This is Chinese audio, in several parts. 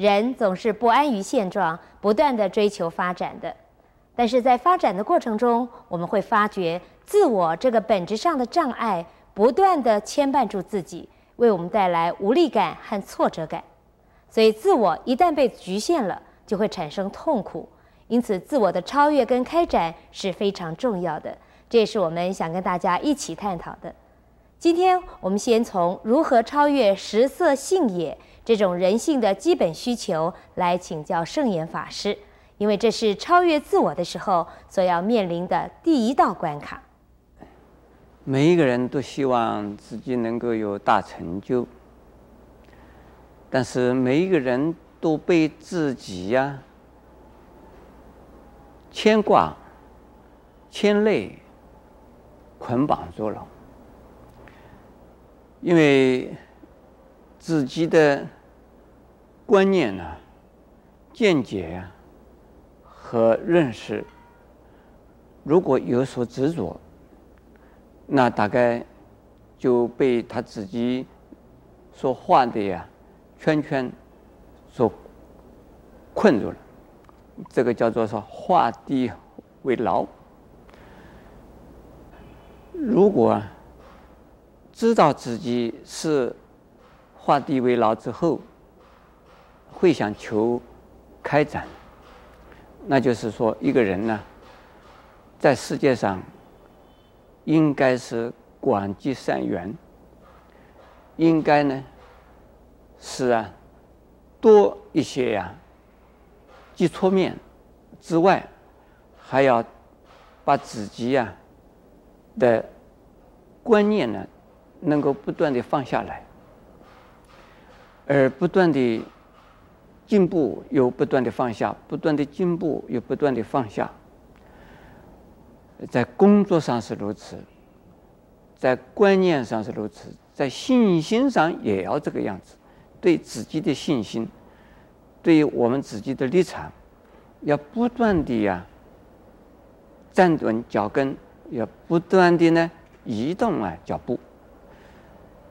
人总是不安于现状，不断地追求发展的。但是在发展的过程中，我们会发觉自我这个本质上的障碍，不断地牵绊住自己，为我们带来无力感和挫折感。所以，自我一旦被局限了，就会产生痛苦。因此，自我的超越跟开展是非常重要的。这也是我们想跟大家一起探讨的。今天我们先从如何超越食色性也这种人性的基本需求来请教圣严法师，因为这是超越自我的时候所要面临的第一道关卡。每一个人都希望自己能够有大成就，但是每一个人都被自己呀、牵挂、牵累、捆绑住了。因为自己的观念呢、见解啊和认识，如果有所执着，那大概就被他自己所画的呀圈圈所困住了。这个叫做说画地为牢。如果知道自己是画地为牢之后，会想求开展，那就是说，一个人呢，在世界上应该是广结善缘，应该呢是啊多一些呀接触面之外，还要把自己呀的观念呢。能够不断的放下来，而不断的进步又不断的放下，不断的进步又不断的放下。在工作上是如此，在观念上是如此，在信心上也要这个样子。对自己的信心，对于我们自己的立场，要不断的呀站稳脚跟，要不断的呢移动啊脚步。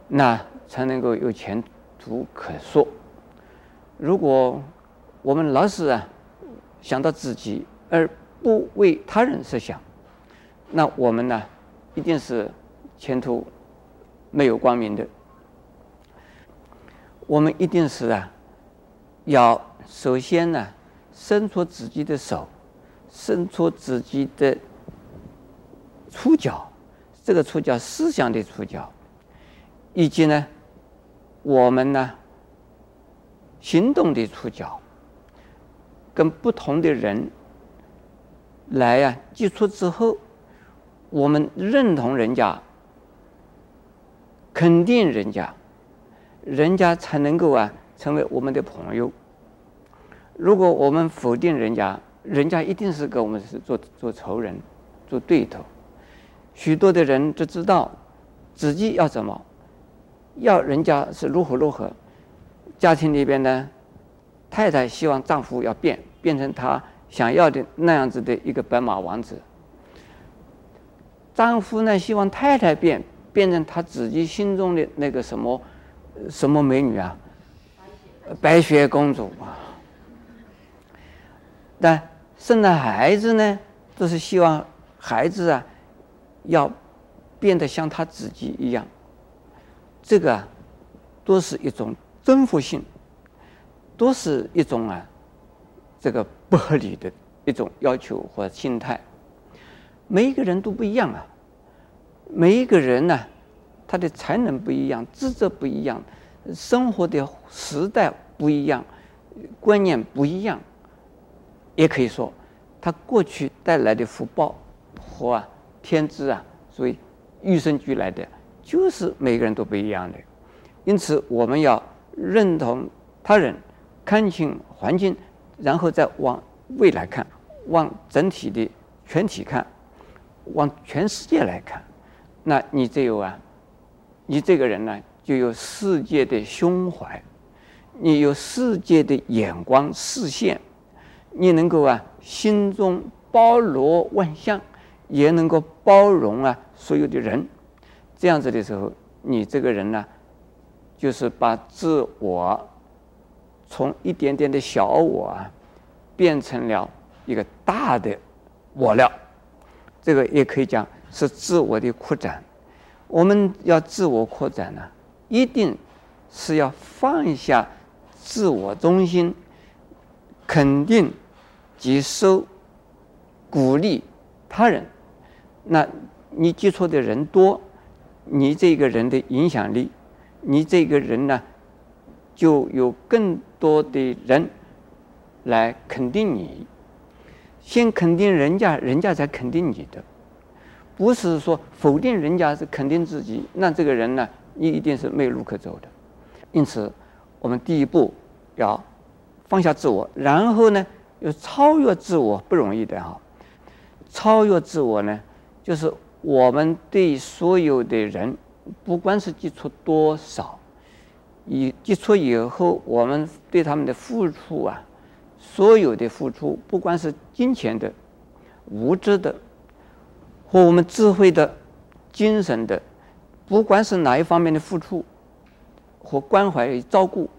那才能够有前途可说。如果我们老是啊想到自己而不为他人设想，那我们呢一定是前途没有光明的。我们一定是啊要首先呢伸出自己的手，伸出自己的触角，这个触角思想的触角。以及呢，我们呢，行动的触角，跟不同的人来呀、啊、接触之后，我们认同人家，肯定人家，人家才能够啊成为我们的朋友。如果我们否定人家，人家一定是跟我们是做做仇人，做对头。许多的人都知道自己要怎么。要人家是如何如何，家庭里边呢，太太希望丈夫要变，变成她想要的那样子的一个白马王子。丈夫呢希望太太变，变成他自己心中的那个什么什么美女啊，白雪公主啊。但生了孩子呢，都是希望孩子啊，要变得像他自己一样。这个啊，都是一种征服性，都是一种啊，这个不合理的一种要求或心态。每一个人都不一样啊，每一个人呢、他的才能不一样，职责不一样，生活的时代不一样，观念不一样，也可以说，他过去带来的福报和啊天资啊，所以与生俱来的。就是每个人都不一样的，因此我们要认同他人，看清环境，然后再往未来看，往整体的全体看，往全世界来看，那你只有啊，你这个人呢，就有世界的胸怀，你有世界的眼光视线，你能够啊，心中包罗万象，也能够包容啊所有的人。这样子的时候，你这个人呢，就是把自我从一点点的小我啊，变成了一个大的我了。这个也可以讲是自我的扩展。我们要自我扩展呢，一定是要放下自我中心，肯定、接受、鼓励他人。那你接触的人多，你这个人的影响力，你这个人呢，就有更多的人来肯定你。先肯定人家，人家才肯定你的，不是说否定人家是肯定自己。那这个人呢，你一定是没路可走的。因此，我们第一步要放下自我，然后呢，要超越自我，不容易的哈。超越自我呢，就是我们对所有的人，不管是接触多少，以接触以后，我们对他们的付出啊。所有的付出，不管是金钱的、物质的，或我们智慧的、精神的，不管是哪一方面的付出和关怀与照顾，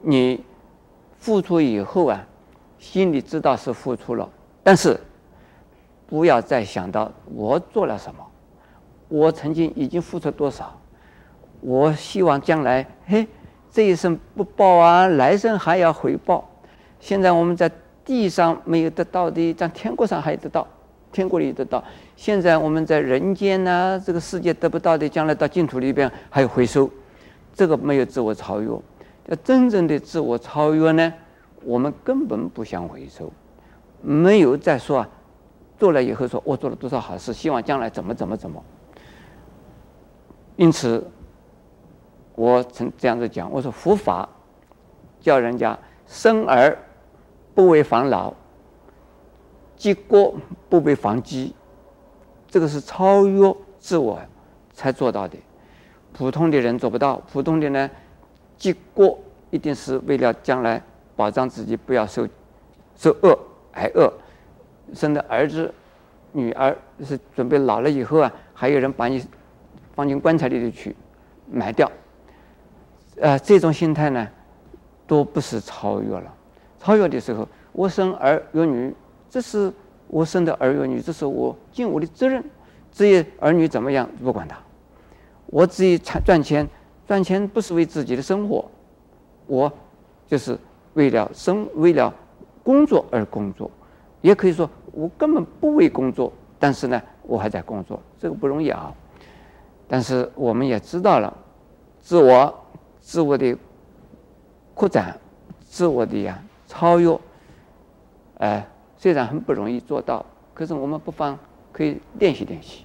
你付出以后啊，心里知道是付出了，但是不要再想到我做了什么，我曾经已经付出多少，我希望将来嘿这一生不报啊，来生还要回报。现在我们在地上没有得到的，在天国上还得到，天国里得到。现在我们在人间呢、这个世界得不到的，将来到净土里边还有回收。这个没有自我超越，要真正的自我超越呢，我们根本不想回收，没有再说啊，做了以后说我做了多少好事，希望将来怎么怎么怎么。因此，我曾这样子讲，我说佛法叫人家生而。不为防老，积国不为防饥，这个是超越自我才做到的。普通的人做不到。普通的呢，积国一定是为了将来保障自己不要受受饿挨饿，生的儿子、女儿是准备老了以后啊，还有人把你放进棺材里头去埋掉。呃，这种心态呢，都不是超越了。超越的时候，我生儿育女，这是我生的儿育女，这是我尽我的责任。至于儿女怎么样，不管他。我自己赚赚钱，赚钱不是为自己的生活，我就是为了生，为了工作而工作。也可以说，我根本不为工作，但是呢，我还在工作，这个不容易啊。但是我们也知道了，自我、自我的扩展、自我的呀。超越，哎，虽然很不容易做到，可是我们不妨可以练习练习。